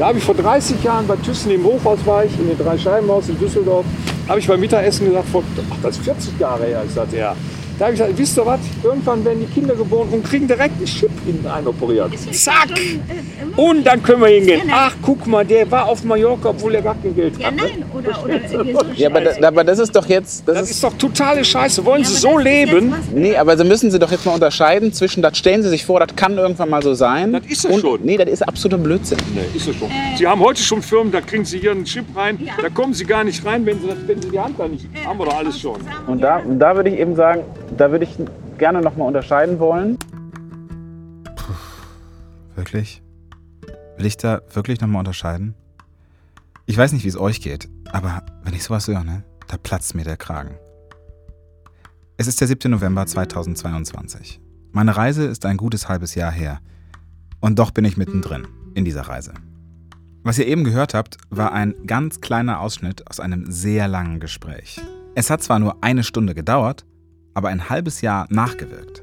Da habe ich vor 30 Jahren bei Thyssen im Hochhaus war ich, in den Dreischeibenhaus in Düsseldorf, habe ich beim Mittagessen gesagt, vor, ach, das ist 40 Jahre her. Ich sagte, ja. Da habe ich gesagt, wisst ihr was? Irgendwann werden die Kinder geboren und kriegen direkt einen Chip innen einoperiert. Zack! Und dann können wir hingehen. Ach, guck mal, der war auf Mallorca, obwohl er gar kein Geld Ja, hatte. nein, oder, oder Ja, aber, da, aber das ist doch jetzt. Das, Das ist, ist doch totale Scheiße. Wollen Sie aber so leben? nee, aber so müssen Sie doch jetzt mal unterscheiden zwischen, das stellen Sie sich vor, das kann irgendwann mal so sein. Das ist es und, schon. Nee, das ist absoluter Blödsinn. Nee, ist es schon. Sie haben heute schon Firmen, da kriegen Sie hier einen Chip rein. Ja. Da kommen Sie gar nicht rein, wenn Sie, das, wenn Sie die Hand da nicht haben. wir doch alles schon. Und da, und da würde ich eben sagen, da würde ich gerne noch mal unterscheiden wollen. Wirklich? Will ich da wirklich nochmal unterscheiden? Ich weiß nicht, wie es euch geht, aber wenn ich sowas höre, ne, da platzt mir der Kragen. Es ist der 7. November 2022. Meine Reise ist ein gutes halbes Jahr her. Und doch bin ich mittendrin in dieser Reise. Was ihr eben gehört habt, war ein ganz kleiner Ausschnitt aus einem sehr langen Gespräch. Es hat zwar nur eine Stunde gedauert, aber ein halbes Jahr nachgewirkt.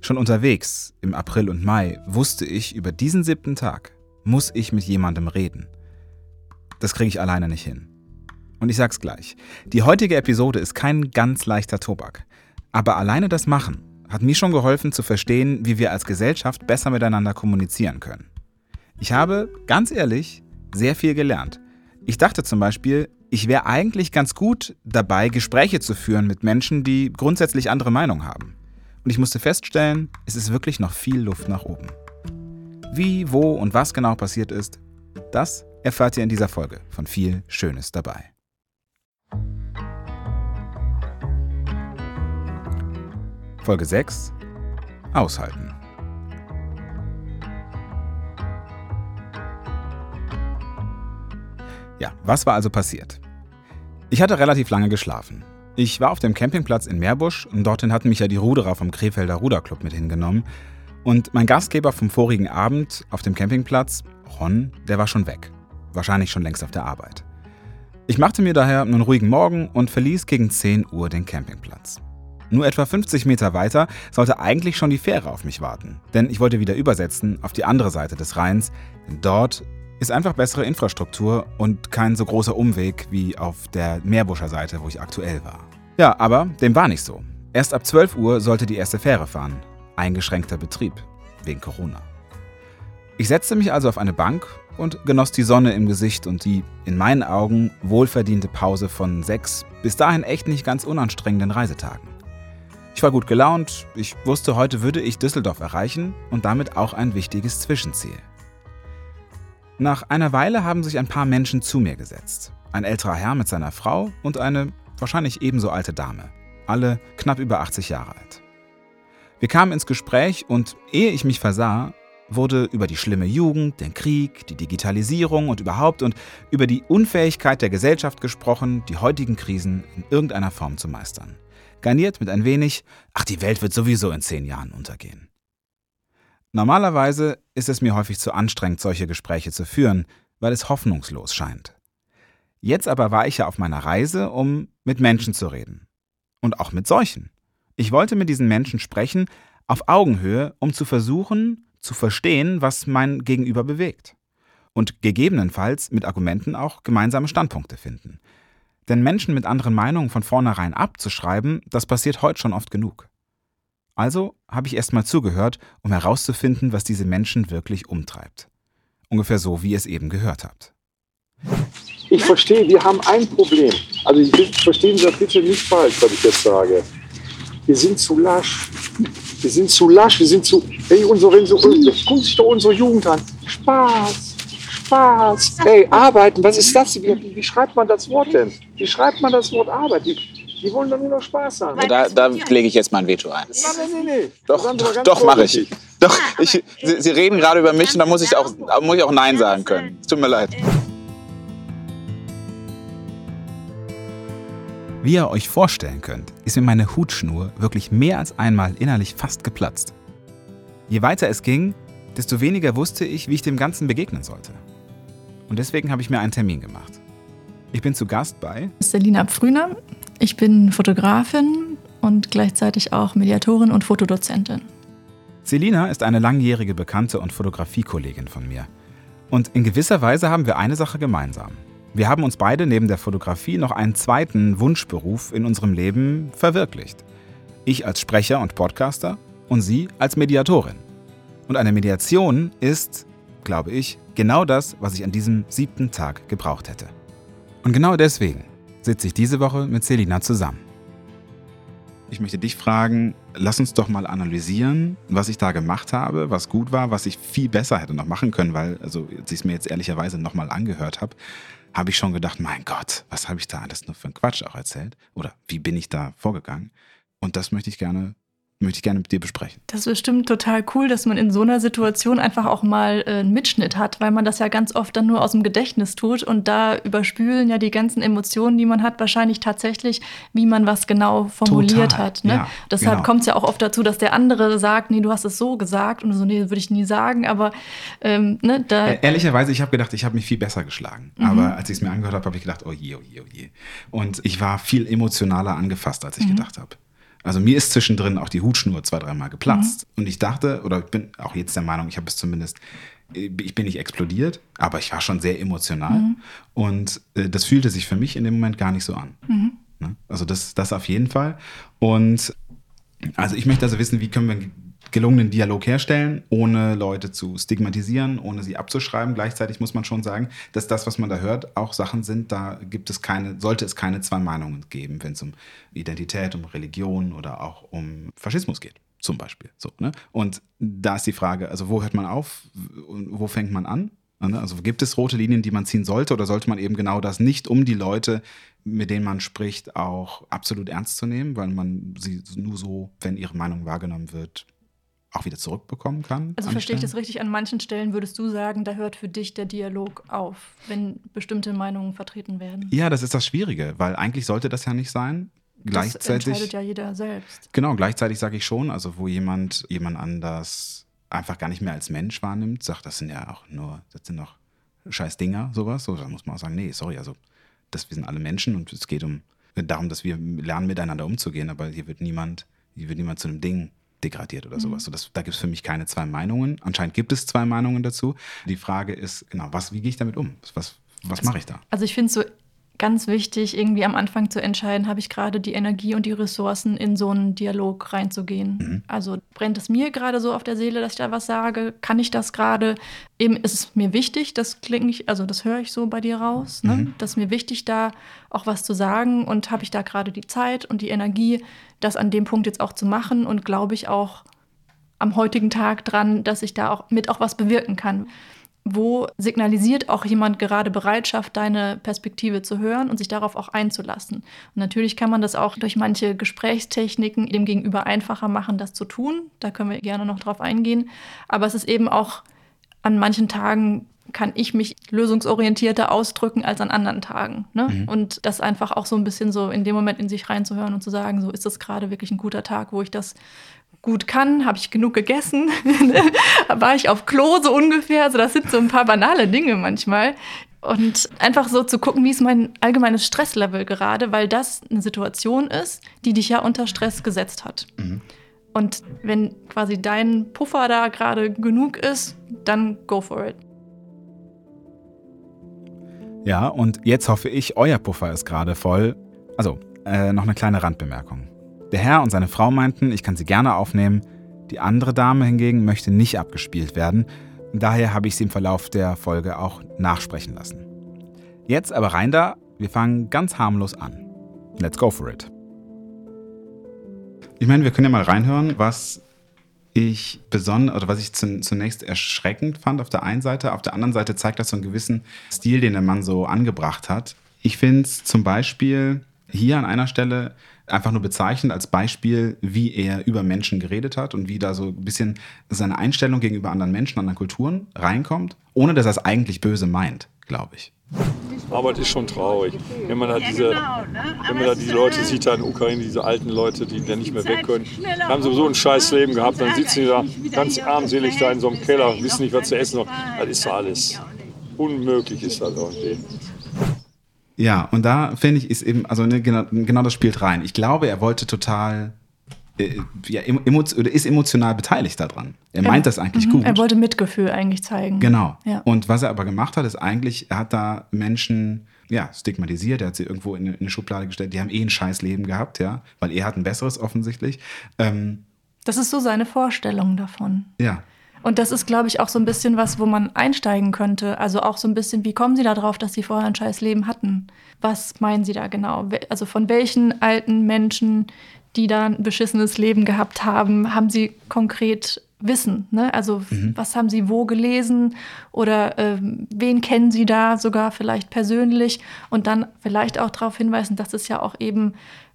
Schon unterwegs, im April und Mai, wusste ich, über diesen siebten Tag muss ich mit jemandem reden. Das kriege ich alleine nicht hin. Und ich sag's gleich, die heutige Episode ist kein ganz leichter Tobak. Aber alleine das Machen hat mir schon geholfen zu verstehen, wie wir als Gesellschaft besser miteinander kommunizieren können. Ich habe, ganz ehrlich, sehr viel gelernt. Ich dachte zum Beispiel, ich wäre eigentlich ganz gut dabei, Gespräche zu führen mit Menschen, die grundsätzlich andere Meinungen haben. Und ich musste feststellen, es ist wirklich noch viel Luft nach oben. Wie, wo und was genau passiert ist, das erfahrt ihr in dieser Folge von viel Schönes dabei. Folge 6 Aushalten. Ja, was war also passiert? Ich hatte relativ lange geschlafen. Ich war auf dem Campingplatz in Meerbusch und dorthin hatten mich ja die Ruderer vom Krefelder Ruderclub mit hingenommen. Und mein Gastgeber vom vorigen Abend auf dem Campingplatz, Ron, der war schon weg. Wahrscheinlich schon längst auf der Arbeit. Ich machte mir daher einen ruhigen Morgen und verließ gegen 10 Uhr den Campingplatz. Nur etwa 50 Meter weiter sollte eigentlich schon die Fähre auf mich warten, denn ich wollte wieder übersetzen auf die andere Seite des Rheins, denn dort ist einfach bessere Infrastruktur und kein so großer Umweg wie auf der Meerbuscher Seite, wo ich aktuell war. Ja, aber dem war nicht so. Erst ab 12 Uhr sollte die erste Fähre fahren. Eingeschränkter Betrieb, wegen Corona. Ich setzte mich also auf eine Bank und genoss die Sonne im Gesicht und die, in meinen Augen, wohlverdiente Pause von sechs bis dahin echt nicht ganz unanstrengenden Reisetagen. Ich war gut gelaunt, ich wusste, heute würde ich Düsseldorf erreichen und damit auch ein wichtiges Zwischenziel. Nach einer Weile haben sich ein paar Menschen zu mir gesetzt. Ein älterer Herr mit seiner Frau und eine wahrscheinlich ebenso alte Dame. Alle knapp über 80 Jahre alt. Wir kamen ins Gespräch und ehe ich mich versah, wurde über die schlimme Jugend, den Krieg, die Digitalisierung und überhaupt und über die Unfähigkeit der Gesellschaft gesprochen, die heutigen Krisen in irgendeiner Form zu meistern. Garniert mit ein wenig, ach, die Welt wird sowieso in zehn Jahren untergehen. Normalerweise ist es mir häufig zu anstrengend, solche Gespräche zu führen, weil es hoffnungslos scheint. Jetzt aber war ich ja auf meiner Reise, um mit Menschen zu reden. Und auch mit solchen. Ich wollte mit diesen Menschen sprechen, auf Augenhöhe, um zu versuchen, zu verstehen, was mein Gegenüber bewegt. Und gegebenenfalls mit Argumenten auch gemeinsame Standpunkte finden. Denn Menschen mit anderen Meinungen von vornherein abzuschreiben, das passiert heute schon oft genug. Also habe ich erstmal zugehört, um herauszufinden, was diese Menschen wirklich umtreibt. Ungefähr so, wie ihr es eben gehört habt. Ich verstehe, wir haben ein Problem. Also ich verstehen Sie das bitte nicht falsch, was ich jetzt sage. Wir sind zu lasch. Wir sind zu lasch, wir sind zu. Ey, unsere, so, gucken sich doch unsere Jugend an. Spaß, Spaß. Ey, arbeiten, was ist das? Wie, wie schreibt man das Wort denn? Wie schreibt man das Wort Arbeit? Die, die wollen doch nur noch Spaß haben. Da, da lege ich jetzt mal ein Veto ein. Nein, nein, nein, nein. Doch, doch, doch mache ich. Doch, ich, Sie, Sie reden gerade über mich und da muss ich auch, da muss ich auch Nein sagen können. Es tut mir leid. Wie ihr euch vorstellen könnt, ist mir meine Hutschnur wirklich mehr als einmal innerlich fast geplatzt. Je weiter es ging, desto weniger wusste ich, wie ich dem Ganzen begegnen sollte. Und deswegen habe ich mir einen Termin gemacht. Ich bin zu Gast bei Selina Pfrüner. Ich bin Fotografin und gleichzeitig auch Mediatorin und Fotodozentin. Selina ist eine langjährige Bekannte und Fotografiekollegin von mir. Und in gewisser Weise haben wir eine Sache gemeinsam. Wir haben uns beide neben der Fotografie noch einen zweiten Wunschberuf in unserem Leben verwirklicht. Ich als Sprecher und Podcaster und sie als Mediatorin. Und eine Mediation ist, glaube ich, genau das, was ich an diesem siebten Tag gebraucht hätte. Und genau deswegen sitze ich diese Woche mit Selina zusammen. Ich möchte dich fragen, lass uns doch mal analysieren, was ich da gemacht habe, was gut war, was ich viel besser hätte noch machen können, weil, also, als ich es mir jetzt ehrlicherweise nochmal angehört habe, habe ich schon gedacht, mein Gott, was habe ich da alles nur für einen Quatsch auch erzählt? Oder wie bin ich da vorgegangen? Und das möchte ich gerne möchte ich gerne mit dir besprechen. Das ist bestimmt total cool, dass man in so einer Situation einfach auch mal äh, einen Mitschnitt hat, weil man das ja ganz oft dann nur aus dem Gedächtnis tut und da überspülen ja die ganzen Emotionen, die man hat, wahrscheinlich tatsächlich, wie man was genau formuliert Total, hat. Ne? ja, Deshalb genau. kommt es ja auch oft dazu, dass der andere sagt, nee, du hast es so gesagt und so, nee, würde ich nie sagen, aber ähm, ne, da Äh, Ehrlicherweise, ich habe gedacht, ich habe mich viel besser geschlagen. Aber als ich es mir angehört habe, habe ich gedacht, oh je, oh je, oh je. Und ich war viel emotionaler angefasst, als ich gedacht habe. Also mir ist zwischendrin auch die Hutschnur zwei, dreimal geplatzt. Und ich dachte, oder ich bin auch jetzt der Meinung, ich habe es zumindest, ich bin nicht explodiert, aber ich war schon sehr emotional. Und äh, das fühlte sich für mich in dem Moment gar nicht so an. Ne? Also das, das auf jeden Fall. Und also ich möchte also wissen, wie können wir gelungenen Dialog herstellen, ohne Leute zu stigmatisieren, ohne sie abzuschreiben. Gleichzeitig muss man schon sagen, dass das, was man da hört, auch Sachen sind, da gibt es keine, sollte es keine zwei Meinungen geben, wenn es um Identität, um Religion oder auch um Faschismus geht. Zum Beispiel. So, ne? Und da ist die Frage, also wo hört man auf und wo fängt man an? Ne? Also gibt es rote Linien, die man ziehen sollte oder sollte man eben genau das nicht, um die Leute, mit denen man spricht, auch absolut ernst zu nehmen, weil man sie nur so, wenn ihre Meinung wahrgenommen wird, auch wieder zurückbekommen kann? Also verstehe ich das richtig? An manchen Stellen würdest du sagen, da hört für dich der Dialog auf, wenn bestimmte Meinungen vertreten werden. Ja, das ist das Schwierige, weil eigentlich sollte das ja nicht sein. das Gleichzeitig. entscheidet ja jeder selbst. Genau, gleichzeitig sage ich schon, also wo jemand jemand anders einfach gar nicht mehr als Mensch wahrnimmt, sagt, das sind ja auch nur, das sind doch scheiß Dinger, sowas. So, da muss man auch sagen, nee, sorry, also das, wir sind alle Menschen und es geht um darum, dass wir lernen, miteinander umzugehen, aber hier wird niemand, hier wird niemand zu einem Ding degradiert oder sowas. So, das, da gibt es für mich keine zwei Meinungen. Anscheinend gibt es zwei Meinungen dazu. Die Frage ist, genau, was, wie gehe ich damit um? Was, was mache ich da? Also ich finde es so ganz wichtig, irgendwie am Anfang zu entscheiden, habe ich gerade die Energie und die Ressourcen, in so einen Dialog reinzugehen. Also brennt es mir gerade so auf der Seele, dass ich da was sage? Kann ich das gerade? Eben ist es mir wichtig, das klingt nicht, also das höre ich so bei dir raus, ne? dass mir wichtig, da auch was zu sagen und habe ich da gerade die Zeit und die Energie, das an dem Punkt jetzt auch zu machen und glaube ich auch am heutigen Tag dran, dass ich da auch mit auch was bewirken kann. Wo signalisiert auch jemand gerade Bereitschaft, deine Perspektive zu hören und sich darauf auch einzulassen? Und natürlich kann man das auch durch manche Gesprächstechniken dem Gegenüber einfacher machen, das zu tun. Da können wir gerne noch drauf eingehen. Aber es ist eben auch an manchen Tagen kann ich mich lösungsorientierter ausdrücken als an anderen Tagen. Ne? Und das einfach auch so ein bisschen so in dem Moment in sich reinzuhören und zu sagen, so ist das gerade wirklich ein guter Tag, wo ich das gut kann, habe ich genug gegessen, war ich auf Klo so ungefähr. Also das sind so ein paar banale Dinge manchmal. Und einfach so zu gucken, wie ist mein allgemeines Stresslevel gerade, weil das eine Situation ist, die dich ja unter Stress gesetzt hat. Und wenn quasi dein Puffer da gerade genug ist, dann go for it. Ja, und jetzt hoffe ich, euer Puffer ist gerade voll. Also, äh, noch eine kleine Randbemerkung. Der Herr und seine Frau meinten, ich kann sie gerne aufnehmen. Die andere Dame hingegen möchte nicht abgespielt werden. Daher habe ich sie im Verlauf der Folge auch nachsprechen lassen. Jetzt aber rein da, wir fangen ganz harmlos an. Let's go for it. Ich meine, wir können ja mal reinhören, was ich besonders oder was ich zunächst erschreckend fand auf der einen Seite. Auf der anderen Seite zeigt das so einen gewissen Stil, den der Mann so angebracht hat. Ich finde es zum Beispiel hier an einer Stelle einfach nur bezeichnend als Beispiel, wie er über Menschen geredet hat und wie da so ein bisschen seine Einstellung gegenüber anderen Menschen, anderen Kulturen reinkommt, ohne dass er es eigentlich böse meint, glaube ich. Aber es ist schon traurig, wenn man da diese, wenn man da diese Leute sieht, da in der Ukraine, diese alten Leute, die dann nicht mehr weg können, die haben sowieso ein scheiß Leben gehabt, dann sitzen die da ganz armselig da in so einem Keller, wissen nicht, was zu essen noch. Das ist alles. Unmöglich ist das irgendwie. Ja, und da finde ich, ist eben, also ne, genau, genau das spielt rein. Ich glaube, er wollte total äh, ja, oder ist emotional beteiligt daran. Er meint das eigentlich Mhm, gut. Er wollte Mitgefühl eigentlich zeigen. Genau. Ja. Und was er aber gemacht hat, ist eigentlich, er hat da Menschen ja, stigmatisiert, er hat sie irgendwo in eine, in eine Schublade gestellt, die haben eh ein scheiß Leben gehabt, ja, weil er hat ein besseres offensichtlich. Ähm, Das ist so seine Vorstellung davon. ja, Und das ist, glaube ich, auch so ein bisschen was, wo man einsteigen könnte. Also auch so ein bisschen, wie kommen Sie da drauf, dass Sie vorher ein scheiß Leben hatten? Was meinen Sie da genau? Also von welchen alten Menschen, die da ein beschissenes Leben gehabt haben, haben Sie konkret Wissen? Ne? Also was haben Sie wo gelesen? Oder ähm, wen kennen Sie da sogar vielleicht persönlich? Und dann vielleicht auch darauf hinweisen, dass es ja auch eben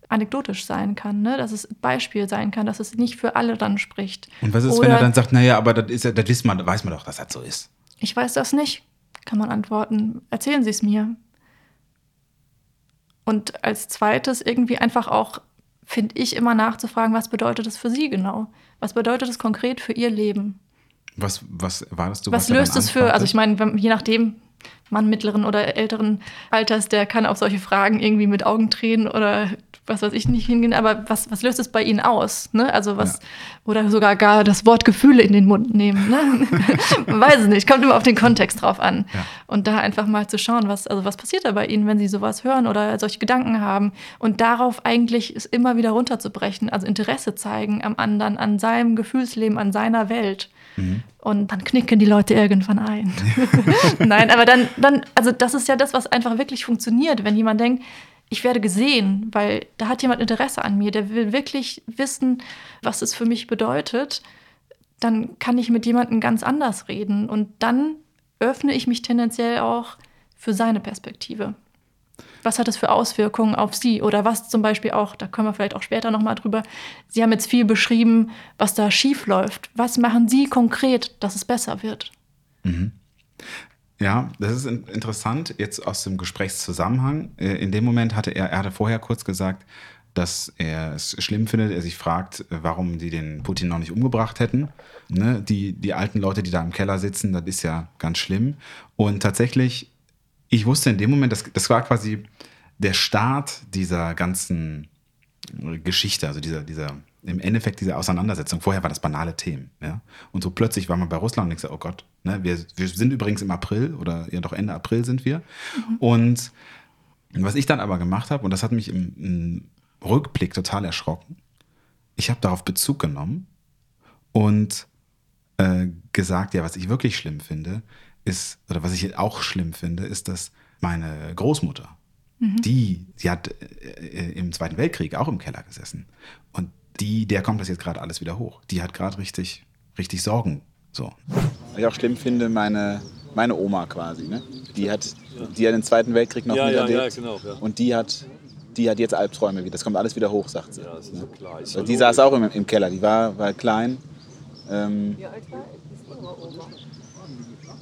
anekdotisch sein kann, ne? dass es Beispiel sein kann, dass es nicht für alle dann spricht. Und was ist, Oder- wenn er dann sagt, naja, aber das, ist, das wissen man, weiß man doch, dass das so ist. Ich weiß das nicht, kann man antworten. Erzählen Sie es mir. Und als zweites irgendwie einfach auch, finde ich, immer nachzufragen, was bedeutet das für Sie genau? Was bedeutet es konkret für Ihr Leben? Was, was erwartest du? Was er löst es für, also ich meine, je nachdem, Mann mittleren oder älteren Alters, der kann auf solche Fragen irgendwie mit Augentränen oder was weiß ich nicht hingehen, aber was, was löst es bei Ihnen aus? Ne? Also was, Ja. oder sogar gar das Wort Gefühle in den Mund nehmen. Ne? Man weiß es nicht, kommt immer auf den Kontext drauf an. Ja. Und da einfach mal zu schauen, was, also was passiert da bei Ihnen, wenn Sie sowas hören oder solche Gedanken haben. Und darauf eigentlich es immer wieder runterzubrechen, also Interesse zeigen am anderen, an seinem Gefühlsleben, an seiner Welt. Und dann knicken die Leute irgendwann ein. Nein, aber dann, dann, also das ist ja das, was einfach wirklich funktioniert, wenn jemand denkt, ich werde gesehen, weil da hat jemand Interesse an mir, der will wirklich wissen, was es für mich bedeutet, dann kann ich mit jemandem ganz anders reden und dann öffne ich mich tendenziell auch für seine Perspektive. Was hat es für Auswirkungen auf Sie? Oder was zum Beispiel auch, da können wir vielleicht auch später nochmal drüber, Sie haben jetzt viel beschrieben, was da schief läuft. Was machen Sie konkret, dass es besser wird? Ja, das ist in- interessant, jetzt aus dem Gesprächszusammenhang. Äh, In dem Moment hatte er, er hatte vorher kurz gesagt, dass er es schlimm findet, er sich fragt, äh, warum die den Putin noch nicht umgebracht hätten. Ne? Die, die alten Leute, die da im Keller sitzen, das ist ja ganz schlimm. Und tatsächlich, ich wusste in dem Moment, das, das war quasi der Start dieser ganzen Geschichte, also dieser, dieser, im Endeffekt diese Auseinandersetzung. Vorher waren das banale Themen, ja. Und so plötzlich war man bei Russland und denkst, oh Gott, ne, wir, wir sind übrigens im April oder ja doch Ende April sind wir. Und was ich dann aber gemacht habe, und das hat mich im, im Rückblick total erschrocken, ich habe darauf Bezug genommen und äh, gesagt, ja, was ich wirklich schlimm finde, ist, oder was ich auch schlimm finde, ist, dass meine Großmutter, die, die hat äh, im Zweiten Weltkrieg auch im Keller gesessen. Und die, der kommt das jetzt gerade alles wieder hoch. Die hat gerade richtig, richtig Sorgen. So. Was ich auch schlimm finde, meine, meine Oma quasi, ne? Die hat, die hat den Zweiten Weltkrieg noch Ja, ja, miterlebt. ja, genau, ja. Und die hat, die hat jetzt Albträume wieder. Das kommt alles wieder hoch, sagt sie. Ja, das ist so klar. Ist ja die saß auch im, im Keller, die war, war klein. Ähm,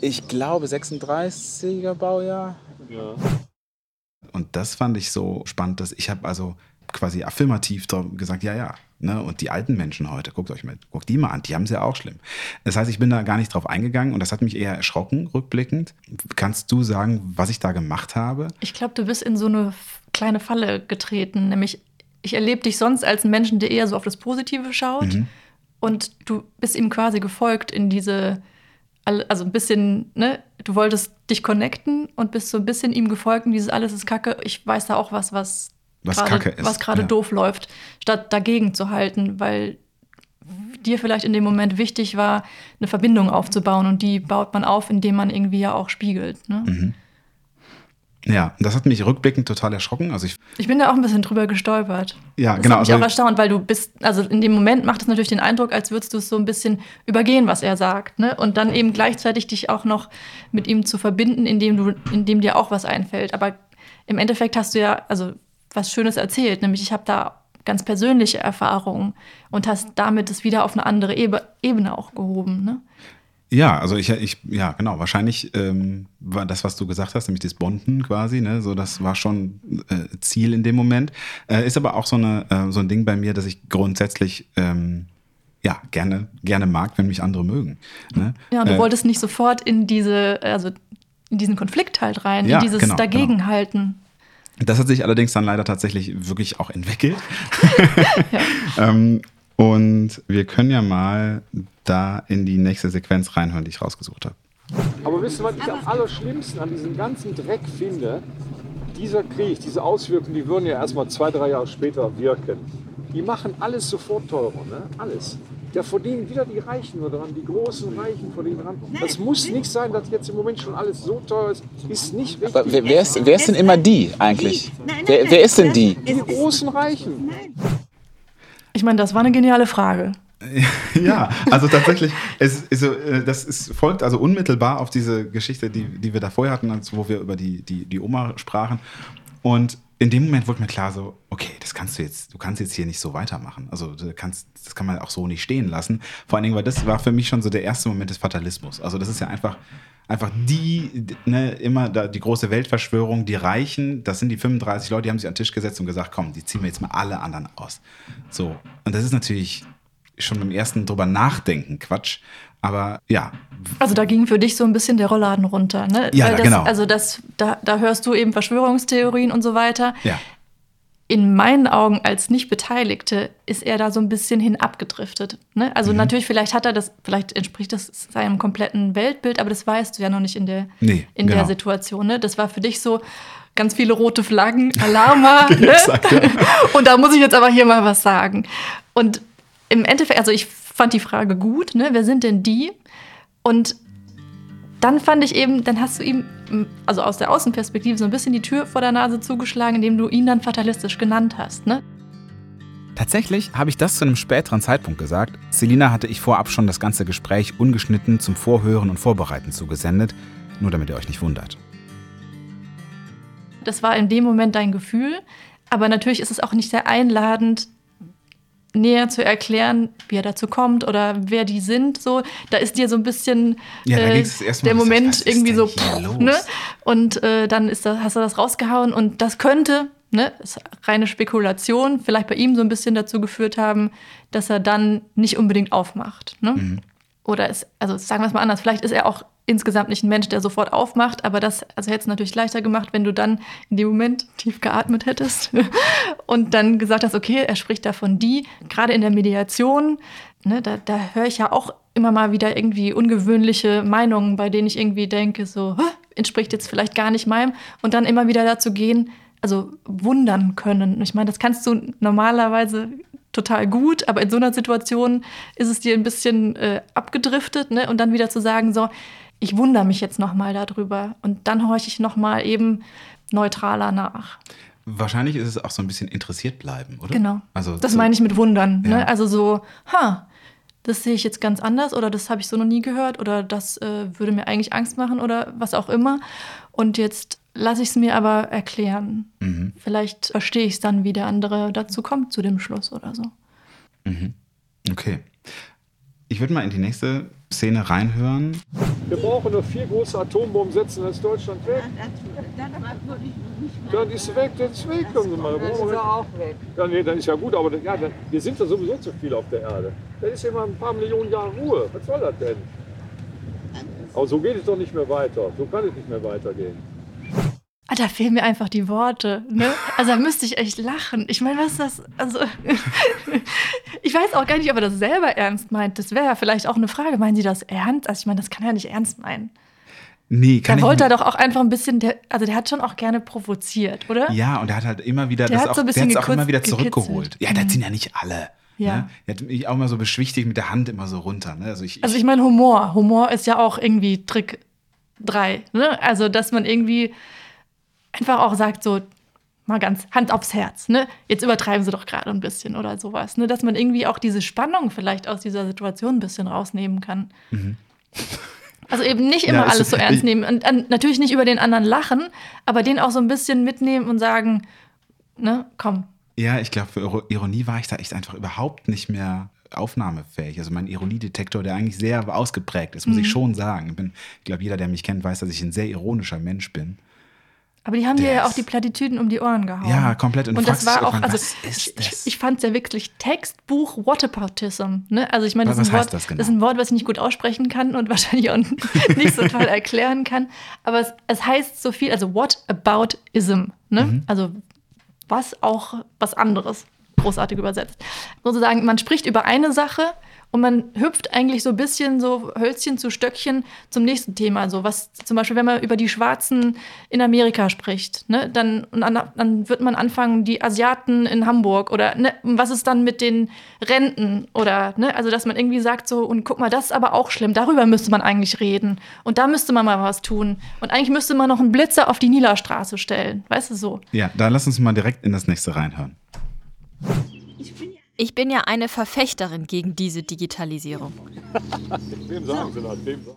ich glaube 36er Baujahr. Ja. Und das fand ich so spannend, dass ich habe also quasi affirmativ gesagt, ja, ja. Ne? Und die alten Menschen heute, guckt euch mal, guckt die mal an, die haben es ja auch schlimm. Das heißt, ich bin da gar nicht drauf eingegangen und das hat mich eher erschrocken, rückblickend. Kannst du sagen, was ich da gemacht habe? Ich glaube, du bist in so eine kleine Falle getreten. Nämlich, ich erlebe dich sonst als einen Menschen, der eher so auf das Positive schaut. Und du bist ihm quasi gefolgt in diese, also ein bisschen, ne, du wolltest dich connecten und bist so ein bisschen ihm gefolgt und dieses alles ist Kacke. Ich weiß da auch was, was Was gerade- Kacke ist, was gerade ja. doof läuft, statt dagegen zu halten, weil dir vielleicht in dem Moment wichtig war, eine Verbindung aufzubauen und die baut man auf, indem man irgendwie ja auch spiegelt. Ne? Mhm. Ja, das hat mich rückblickend total erschrocken. Also ich, Ich bin da auch ein bisschen drüber gestolpert. Ja, das genau, Hat mich also- auch erstaunt, weil du bist, also in dem Moment macht es natürlich den Eindruck, als würdest du es so ein bisschen übergehen, was er sagt, ne? Und dann eben gleichzeitig dich auch noch mit ihm zu verbinden, indem du, indem dir auch was einfällt. Aber im Endeffekt hast du ja, also was Schönes erzählt, nämlich ich habe da ganz persönliche Erfahrungen und hast damit es wieder auf eine andere Ebe Ebene auch gehoben, ne? ja, also ich, ich, ja, genau, wahrscheinlich ähm, war das, was du gesagt hast, nämlich das Bonden quasi, ne, so das war schon äh, Ziel in dem Moment. Äh, ist aber auch so, eine, äh, so ein Ding bei mir, dass ich grundsätzlich ähm, ja, gerne, gerne mag, wenn mich andere mögen. Ne? Ja, und du Äh, wolltest nicht sofort in diese, also in diesen Konflikt halt rein, Ja, in dieses genau, Dagegenhalten. Das hat sich allerdings dann leider tatsächlich wirklich auch entwickelt. ähm, Und wir können ja mal da in die nächste Sequenz reinhören, die ich rausgesucht habe. Aber wisst ihr, was ich am allerschlimmsten an diesem ganzen Dreck finde? Dieser Krieg, diese Auswirkungen, die würden ja erstmal zwei, drei Jahre später wirken. Die machen alles sofort teurer, ne? Alles. Da verdienen wieder die Reichen nur dran, die großen Reichen verdienen dran. Das muss nicht sein, dass jetzt im Moment schon alles so teuer ist. Ist nicht richtig. Aber wer, wer, ist, wer ist denn immer die eigentlich? Wer, wer ist denn die? die großen Reichen. Ich meine, das war eine geniale Frage. ja, also tatsächlich, es, also, das ist, folgt also unmittelbar auf diese Geschichte, die, die wir da vorher hatten, also wo wir über die, die, die Oma sprachen. Und in dem Moment wurde mir klar so, okay, das kannst du jetzt, du kannst jetzt hier nicht so weitermachen. Also kannst, das kann man auch so nicht stehen lassen. Vor allen Dingen, weil das war für mich schon so der erste Moment des Fatalismus. Also das ist ja einfach, einfach die, ne, immer da, die große Weltverschwörung, die Reichen, das sind die 35 Leute, die haben sich an den Tisch gesetzt und gesagt, komm, die ziehen wir jetzt mal alle anderen aus. So. Und das ist natürlich schon beim ersten drüber nachdenken Quatsch. Aber ja. Also da ging für dich so ein bisschen der Rollladen runter, ne? Ja, da, das, genau. Also das, da, da hörst du eben Verschwörungstheorien und so weiter. Ja. In meinen Augen als Nicht-Beteiligte ist er da so ein bisschen hin abgedriftet. Ne? Also Mhm. natürlich, vielleicht hat er das, vielleicht entspricht das seinem kompletten Weltbild, aber das weißt du ja noch nicht in der, Nee, in genau. der Situation. Ne? Das war für dich so ganz viele rote Flaggen, Alarma. ne? Exakt, ja. Und da muss ich jetzt aber hier mal was sagen. Und im Endeffekt, also ich fand die Frage gut, ne? Wer sind denn die? Und dann fand ich eben, dann hast du ihm, also aus der Außenperspektive, so ein bisschen die Tür vor der Nase zugeschlagen, indem du ihn dann fatalistisch genannt hast, ne? Tatsächlich habe ich das zu einem späteren Zeitpunkt gesagt. Selina hatte ich vorab schon das ganze Gespräch ungeschnitten zum Vorhören und Vorbereiten zugesendet, nur damit ihr euch nicht wundert. Das war in dem Moment dein Gefühl, aber natürlich ist es auch nicht sehr einladend, näher zu erklären, wie er dazu kommt oder wer die sind. So, da ist dir so ein bisschen Ja, äh, der Moment was ist irgendwie so, pff, ne? Und äh, dann ist das, hast du das rausgehauen und das könnte, ne, ist reine Spekulation, vielleicht bei ihm so ein bisschen dazu geführt haben, dass er dann nicht unbedingt aufmacht. Ne? Mhm. Oder ist, also sagen wir es mal anders, vielleicht ist er auch insgesamt nicht ein Mensch, der sofort aufmacht, aber das also hätte es natürlich leichter gemacht, wenn du dann in dem Moment tief geatmet hättest und dann gesagt hast, okay, er spricht da von die, gerade in der Mediation, ne, da, da höre ich ja auch immer mal wieder irgendwie ungewöhnliche Meinungen, bei denen ich irgendwie denke, so, "Hä, entspricht jetzt vielleicht gar nicht meinem und dann immer wieder dazu gehen, also wundern können. Ich meine, das kannst du normalerweise total gut, aber in so einer Situation ist es dir ein bisschen äh, abgedriftet, ne? Und dann wieder zu sagen, so, ich wundere mich jetzt noch mal darüber und dann horche ich noch mal eben neutraler nach. Wahrscheinlich ist es auch so ein bisschen interessiert bleiben, oder? Genau. Also das so- meine ich mit wundern. Ja. Ne? Also so, ha, das sehe ich jetzt ganz anders oder das habe ich so noch nie gehört oder das äh, würde mir eigentlich Angst machen oder was auch immer. Und jetzt lasse ich es mir aber erklären. Mhm. Vielleicht verstehe ich es dann, wie der andere dazu kommt, zu dem Schluss oder so. Okay. Ich würde mal in die nächste Szene reinhören. Wir brauchen nur vier große Atombomben setzen, dann ist Deutschland weg. Dann ist sie weg, dann ist sie weg. Dann sind wir- Das ist ja auch weg. Ja, nee, dann ist ja gut, aber dann- ja, dann, wir sind ja sowieso zu viel auf der Erde. Dann ist ja immer ein paar Millionen Jahre Ruhe. Was soll das denn? Aber so geht es doch nicht mehr weiter. So kann es nicht mehr weitergehen. Ah, da fehlen mir einfach die Worte. Ne? Also da müsste ich echt lachen. Ich meine, was ist das? Also, ich weiß auch gar nicht, ob er das selber ernst meint. Das wäre ja vielleicht auch eine Frage. Meinen Sie das ernst? Also ich meine, das kann er nicht ernst meinen. Nee, Da kann ich wollte er nicht- doch auch einfach ein bisschen, der, also der hat schon auch gerne provoziert, oder? Ja, und er hat halt immer wieder Der das hat auch, so ein der bisschen hat's auch immer wieder gekitzelt. zurückgeholt. Ja, das sind ja nicht alle. Ja. Ne? Er hat mich auch immer so beschwichtigt mit der Hand immer so runter. Ne? Also ich, Also ich meine, Humor. Humor ist ja auch irgendwie Trick 3. Ne? Also, dass man irgendwie einfach auch sagt, so, mal ganz Hand aufs Herz, ne? Jetzt übertreiben sie doch gerade ein bisschen oder sowas. Ne? Dass man irgendwie auch diese Spannung vielleicht aus dieser Situation ein bisschen rausnehmen kann. Also eben nicht immer Ja, es- alles so ernst nehmen. Und, und natürlich nicht über den anderen lachen, aber den auch so ein bisschen mitnehmen und sagen, ne, komm, Ja, ich glaube, für Iro- Ironie war ich da echt einfach überhaupt nicht mehr aufnahmefähig. Also mein Ironiedetektor, der eigentlich sehr ausgeprägt ist, muss Mhm. ich schon sagen. Ich, bin- ich glaube, jeder, der mich kennt, weiß, dass ich ein sehr ironischer Mensch bin. Aber die haben dir ja auch die Plattitüden um die Ohren gehauen. Ja, komplett. Und Und das war auch, also ich, ich fand es ja wirklich Textbuch Whataboutism. Ne? Also ich meine, das, Wort, das genau? ist ein Wort, was ich nicht gut aussprechen kann und wahrscheinlich auch nicht so toll erklären kann. Aber es, es heißt so viel, also Whataboutism. Ne? Mhm. Also was auch was anderes. großartig übersetzt. Sozusagen, man spricht über eine Sache und man hüpft eigentlich so ein bisschen so Hölzchen zu Stöckchen zum nächsten Thema. So was zum Beispiel, wenn man über die Schwarzen in Amerika spricht, ne, dann, dann, dann wird man anfangen, die Asiaten in Hamburg oder ne, was ist dann mit den Renten oder ne, also dass man irgendwie sagt so und guck mal, das ist aber auch schlimm. Darüber müsste man eigentlich reden und da müsste man mal was tun und eigentlich müsste man noch einen Blitzer auf die Nila-Straße stellen, weißt du so? Ja, da lass uns mal direkt in das nächste reinhören. Ich bin ja eine Verfechterin gegen diese Digitalisierung.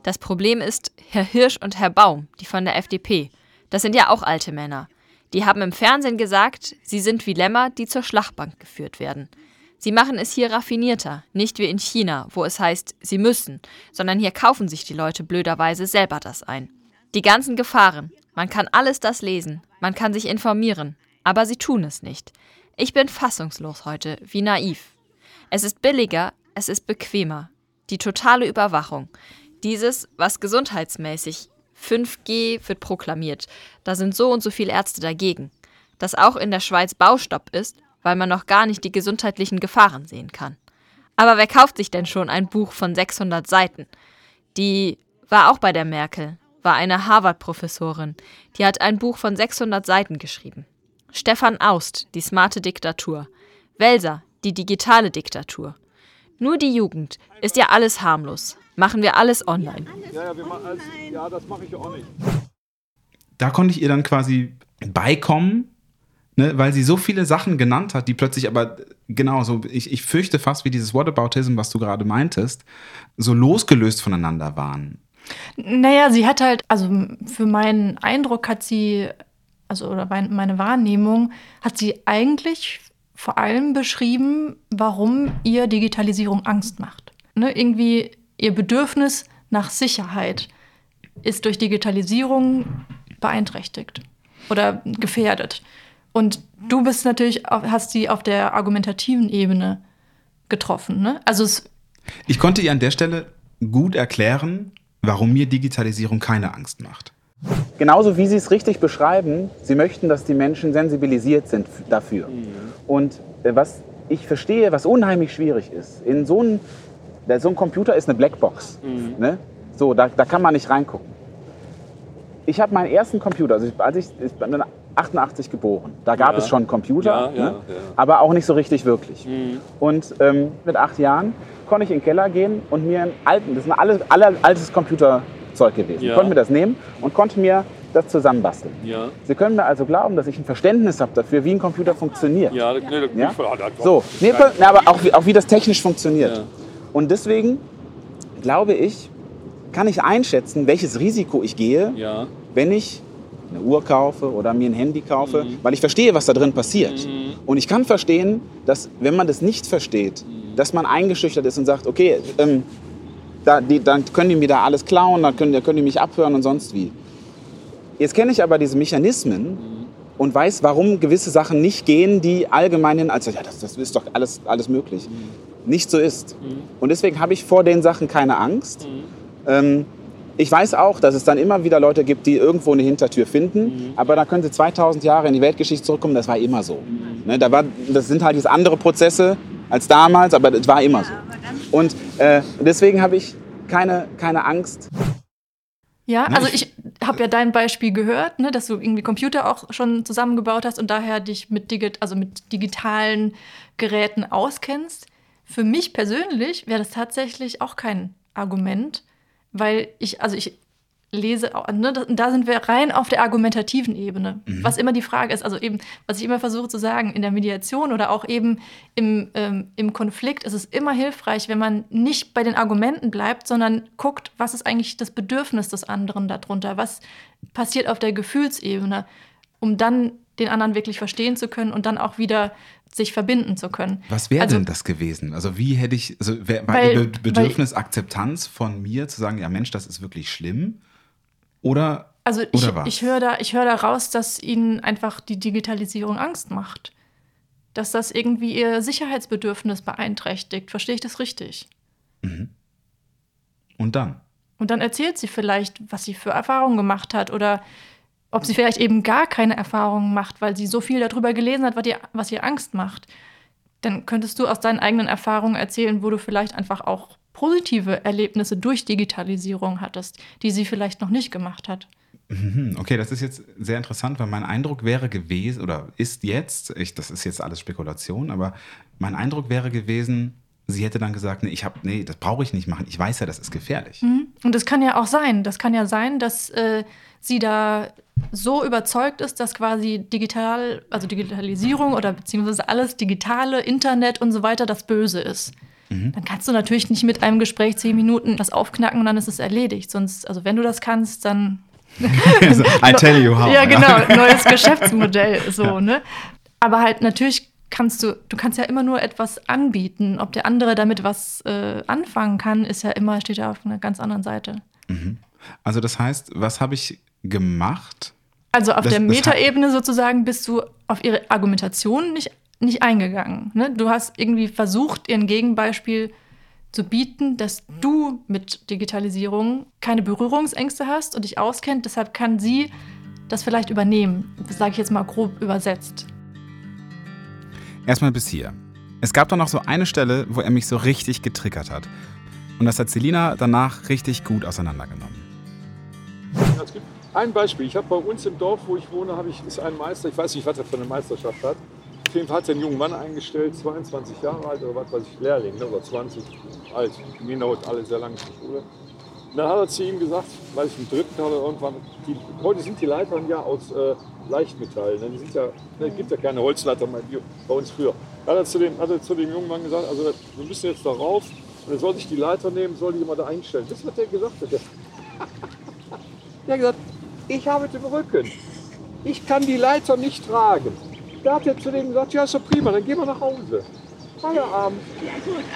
Das Problem ist Herr Hirsch und Herr Baum, die von der FDP. Das sind ja auch alte Männer. Die haben im Fernsehen gesagt, sie sind wie Lämmer, die zur Schlachtbank geführt werden. Sie machen es hier raffinierter, nicht wie in China, wo es heißt, sie müssen, sondern hier kaufen sich die Leute blöderweise selber das ein. Die ganzen Gefahren, man kann alles das lesen, man kann sich informieren, aber sie tun es nicht. Ich bin fassungslos heute, wie naiv. Es ist billiger, es ist bequemer. Die totale Überwachung. Dieses, was gesundheitsmäßig 5G wird proklamiert. Da sind so und so viele Ärzte dagegen. Dass auch in der Schweiz Baustopp ist, weil man noch gar nicht die gesundheitlichen Gefahren sehen kann. Aber wer kauft sich denn schon ein Buch von 600 Seiten? Die war auch bei der Merkel, war eine Harvard-Professorin. Die hat ein Buch von 600 Seiten geschrieben. Stefan Aust, die smarte Diktatur. Welser, die digitale Diktatur. Nur die Jugend ist ja alles harmlos. Machen wir alles online. Ja, ja, alles, ja das mache ich auch nicht. Da konnte ich ihr dann quasi beikommen, ne, weil sie so viele Sachen genannt hat, die plötzlich aber genau so, ich, ich fürchte fast wie dieses Whataboutism, was du gerade meintest, so losgelöst voneinander waren. Naja, sie hat halt, also für meinen Eindruck hat sie also oder meine Wahrnehmung, hat sie eigentlich vor allem beschrieben, warum ihr Digitalisierung Angst macht. Ne, irgendwie ihr Bedürfnis nach Sicherheit ist durch Digitalisierung beeinträchtigt oder gefährdet. Und du bist natürlich, hast sie auf der argumentativen Ebene getroffen. Ne? Also ich konnte ihr an der Stelle gut erklären, warum mir Digitalisierung keine Angst macht. Genauso wie Sie es richtig beschreiben, Sie möchten, dass die Menschen sensibilisiert sind dafür. Mhm. Und äh, was ich verstehe, was unheimlich schwierig ist, in so ein, so ein Computer ist eine Blackbox. Mhm. Ne? So, da, da kann man nicht reingucken. Ich habe meinen ersten Computer, also ich, als ich, ich bin 88 geboren, da gab ja. es schon Computer, ja, ne? ja, aber auch nicht so richtig wirklich. Mhm. Und ähm, mit acht Jahren konnte ich in den Keller gehen und mir einen alten, das ist ein alles, aller, altes Computer Zeug gewesen. Ja. Ich konnte mir das nehmen und konnte mir das zusammenbasteln. Ja. Sie können mir also glauben, dass ich ein Verständnis habe dafür, wie ein Computer funktioniert. Ja, nee, ja? So, nee, aber auch wie, auch wie das technisch funktioniert. Ja. Und deswegen glaube ich, kann ich einschätzen, welches Risiko ich gehe, ja. wenn ich eine Uhr kaufe oder mir ein Handy kaufe, mhm. weil ich verstehe, was da drin passiert. Mhm. Und ich kann verstehen, dass wenn man das nicht versteht, mhm. dass man eingeschüchtert ist und sagt, okay, ähm, da, die, dann können die mir da alles klauen, dann können, dann können die mich abhören und sonst wie. Jetzt kenne ich aber diese Mechanismen mhm. und weiß, warum gewisse Sachen nicht gehen, die allgemein als, ja, das, das ist doch alles, alles möglich, mhm. nicht so ist. Mhm. Und deswegen habe ich vor den Sachen keine Angst. Mhm. Ähm, ich weiß auch, dass es dann immer wieder Leute gibt, die irgendwo eine Hintertür finden, mhm. aber da können sie 2000 Jahre in die Weltgeschichte zurückkommen, das war immer so. Mhm. Ne, da war, das sind halt jetzt andere Prozesse als damals, aber es war immer so. Und äh, deswegen habe ich keine, keine Angst. Ja, also ich habe ja dein Beispiel gehört, ne, dass du irgendwie Computer auch schon zusammengebaut hast und daher dich mit, Digit also mit digitalen Geräten auskennst. Für mich persönlich wäre das tatsächlich auch kein Argument, weil ich, also ich lese, ne, da sind wir rein auf der argumentativen Ebene. Mhm. Was immer die Frage ist, also eben, was ich immer versuche zu sagen, in der Mediation oder auch eben im, ähm, im Konflikt ist es immer hilfreich, wenn man nicht bei den Argumenten bleibt, sondern guckt, was ist eigentlich das Bedürfnis des anderen darunter, was passiert auf der Gefühlsebene, um dann den anderen wirklich verstehen zu können und dann auch wieder sich verbinden zu können. Was wäre also, denn das gewesen? Also wie hätte ich, also wär, Ihr Bedürfnis weil, Akzeptanz von mir zu sagen, ja Mensch, das ist wirklich schlimm? Oder also ich, ich höre da, hör da raus, dass ihnen einfach die Digitalisierung Angst macht. Dass das irgendwie ihr Sicherheitsbedürfnis beeinträchtigt. Verstehe ich das richtig? Mhm. Und dann? Und dann erzählt sie vielleicht, was sie für Erfahrungen gemacht hat oder ob sie vielleicht eben gar keine Erfahrungen macht, weil sie so viel darüber gelesen hat, was ihr, was ihr Angst macht. dann könntest du aus deinen eigenen Erfahrungen erzählen, wo du vielleicht einfach auch positive Erlebnisse durch Digitalisierung hattest, die sie vielleicht noch nicht gemacht hat. Mhm, okay, das ist jetzt sehr interessant, weil mein Eindruck wäre gewesen, oder ist jetzt, ich, das ist jetzt alles Spekulation, aber mein Eindruck wäre gewesen, sie hätte dann gesagt, nee, ich habe, nee, das brauche ich nicht machen. Ich weiß ja, das ist gefährlich. Mhm. Und das kann ja auch sein. Das kann ja sein, dass äh, sie da so überzeugt ist, dass quasi digital, also Digitalisierung oder beziehungsweise alles Digitale, Internet und so weiter das Böse ist. Mhm. Dann kannst du natürlich nicht mit einem Gespräch zehn Minuten das aufknacken und dann ist es erledigt. Sonst, also wenn du das kannst, dann. I tell you how. Ja, genau, neues Geschäftsmodell, so, ja. ne? Aber halt natürlich kannst du, du kannst ja immer nur etwas anbieten. Ob der andere damit was äh, anfangen kann, ist ja immer, steht ja auf einer ganz anderen Seite. Mhm. Also das heißt, was habe ich gemacht? Also auf das, der Metaebene sozusagen bist du auf ihre Argumentation nicht, nicht eingegangen. Ne? Du hast irgendwie versucht, ihr ein Gegenbeispiel zu bieten, dass du mit Digitalisierung keine Berührungsängste hast und dich auskennt. Deshalb kann sie das vielleicht übernehmen. Das sage ich jetzt mal grob übersetzt. Erstmal bis hier. Es gab dann noch so eine Stelle, wo er mich so richtig getriggert hat. Und das hat Selina danach richtig gut auseinandergenommen. Es gibt ein Beispiel. Ich habe bei uns im Dorf, wo ich wohne, habe ich, ist ein Meister, ich weiß nicht, was er für eine Meisterschaft hat. Auf jeden Fall hat er einen jungen Mann eingestellt, 22 Jahre alt oder was weiß ich, Lehrling, ne, oder 20 alt. Minot, alle sehr lange der Schule. Und dann hat er zu ihm gesagt, weil ich im dritten Teil irgendwann, die, heute sind die Leitern ja aus äh, Leichtmetall. Ne? Die ja, ne, gibt ja keine Holzleiter mehr wie bei uns früher. Da hat er zu dem, hat er zu dem jungen Mann gesagt, also wir müssen jetzt da rauf und er soll sich die Leiter nehmen, soll die immer da einstellen. Das was der gesagt hat. Der, der hat gesagt, ich habe den Rücken. Ich kann die Leiter nicht tragen. Da hat er zu dem gesagt, ja ist doch prima, dann gehen wir nach Hause. Feierabend.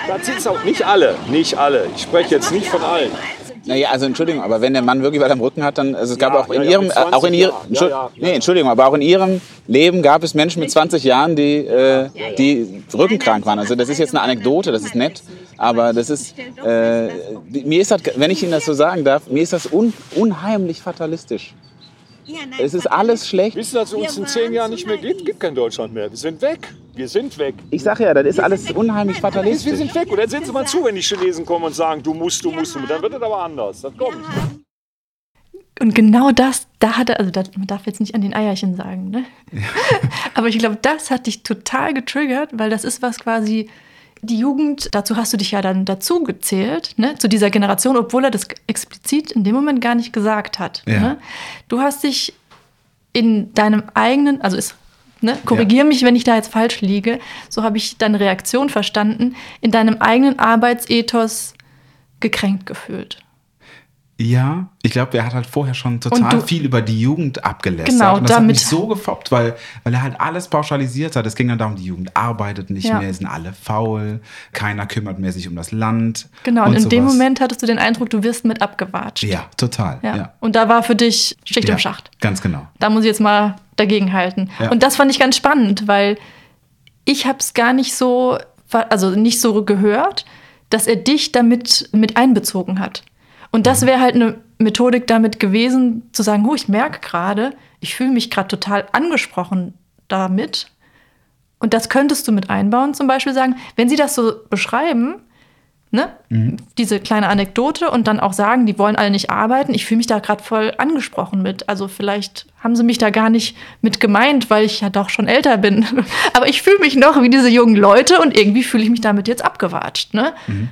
Da sind es auch nicht alle, nicht alle. Ich spreche jetzt nicht von allen. Naja, also Entschuldigung, aber wenn der Mann wirklich was am Rücken hat, dann, also es gab ja, auch in ja, ihrem, ja, auch in ihrem, nee, Entschuldigung, aber auch in ihrem Leben gab es Menschen mit 20 Jahren, die, äh, die rückenkrank waren. Also das ist jetzt eine Anekdote, das ist nett, aber das ist, äh, mir ist das, wenn ich Ihnen das so sagen darf, mir ist das un, unheimlich fatalistisch. Es ist alles schlecht. Wissen Sie, dass es uns in zehn Jahren nicht mehr gibt? Gibt kein Deutschland mehr. Wir sind weg. Wir sind weg. Ich sage ja, das ist alles unheimlich fatalistisch. Wir sind weg. Und dann sehen Sie mal zu, wenn die Chinesen kommen und sagen, du musst, du musst. Dann wird es aber anders. Das kommt. Und genau das, da hat er, also das, man darf jetzt nicht an den Eierchen sagen, ne? Ja. aber ich glaube, das hat dich total getriggert, weil das ist was quasi, die Jugend, dazu hast du dich ja dann dazu gezählt, ne, zu dieser Generation, obwohl er das explizit in dem Moment gar nicht gesagt hat. Ja. Ne? Du hast dich in deinem eigenen, also ist, ne, korrigiere ja. mich, wenn ich da jetzt falsch liege, so habe ich deine Reaktion verstanden, in deinem eigenen Arbeitsethos gekränkt gefühlt. Ja, ich glaube, er hat halt vorher schon total du, viel über die Jugend abgelästert. Genau, und das damit, hat mich so gefoppt, weil, weil er halt alles pauschalisiert hat. Es ging dann darum, die Jugend arbeitet nicht ja. mehr, sind alle faul, keiner kümmert mehr sich um das Land. Genau, und, und in sowas. dem Moment hattest du den Eindruck, du wirst mit abgewatscht. Ja, total. Ja. ja. Und da war für dich Schicht ja, im Schacht. Ganz genau. Da muss ich jetzt mal dagegen halten. Und das fand ich ganz spannend, weil ich habe es gar nicht so, also nicht so gehört, dass er dich damit mit einbezogen hat. Und das wäre halt eine Methodik damit gewesen, zu sagen, oh, ich merke gerade, ich fühle mich gerade total angesprochen damit. Und das könntest du mit einbauen, zum Beispiel sagen, wenn sie das so beschreiben, ne, mhm. diese kleine Anekdote und dann auch sagen, die wollen alle nicht arbeiten, ich fühle mich da gerade voll angesprochen mit. Also vielleicht haben sie mich da gar nicht mit gemeint, weil ich ja doch schon älter bin. Aber ich fühle mich noch wie diese jungen Leute und irgendwie fühle ich mich damit jetzt abgewatscht. Ne? Mhm.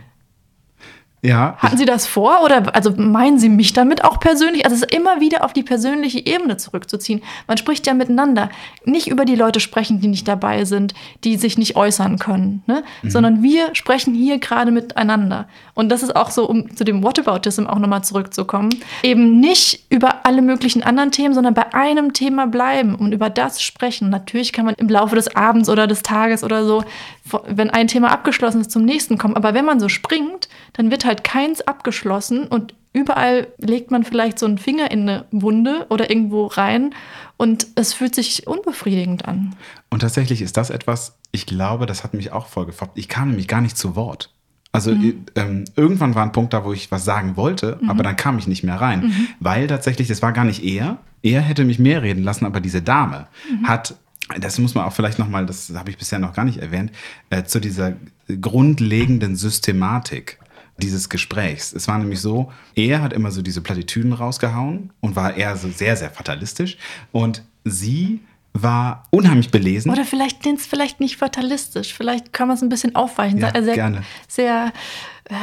Ja. Hatten Sie das vor oder also meinen Sie mich damit auch persönlich? Also es ist immer wieder auf die persönliche Ebene zurückzuziehen. Man spricht ja miteinander. Nicht über die Leute sprechen, die nicht dabei sind, die sich nicht äußern können, ne? Mhm. sondern wir sprechen hier gerade miteinander. Und das ist auch so, um zu dem Whataboutism auch nochmal zurückzukommen, eben nicht über alle möglichen anderen Themen, sondern bei einem Thema bleiben und über das sprechen. Natürlich kann man im Laufe des Abends oder des Tages oder so, wenn ein Thema abgeschlossen ist, zum nächsten kommen. Aber wenn man so springt, dann wird halt keins abgeschlossen und überall legt man vielleicht so einen Finger in eine Wunde oder irgendwo rein und es fühlt sich unbefriedigend an. Und tatsächlich ist das etwas, ich glaube, das hat mich auch voll gefoppt. Ich kam nämlich gar nicht zu Wort. Also mhm. ähm, irgendwann war ein Punkt da, wo ich was sagen wollte, mhm. aber dann kam ich nicht mehr rein. Mhm. Weil tatsächlich, das war gar nicht er. Er hätte mich mehr reden lassen, aber diese Dame mhm. hat das muss man auch vielleicht nochmal, das habe ich bisher noch gar nicht erwähnt, äh, zu dieser grundlegenden Systematik dieses Gesprächs. Es war nämlich so, er hat immer so diese Plattitüden rausgehauen und war eher so sehr, sehr fatalistisch. Und sie war unheimlich belesen. Oder vielleicht es vielleicht nicht fatalistisch. Vielleicht kann man es ein bisschen aufweichen. Ja, sehr, gerne. Sehr, äh,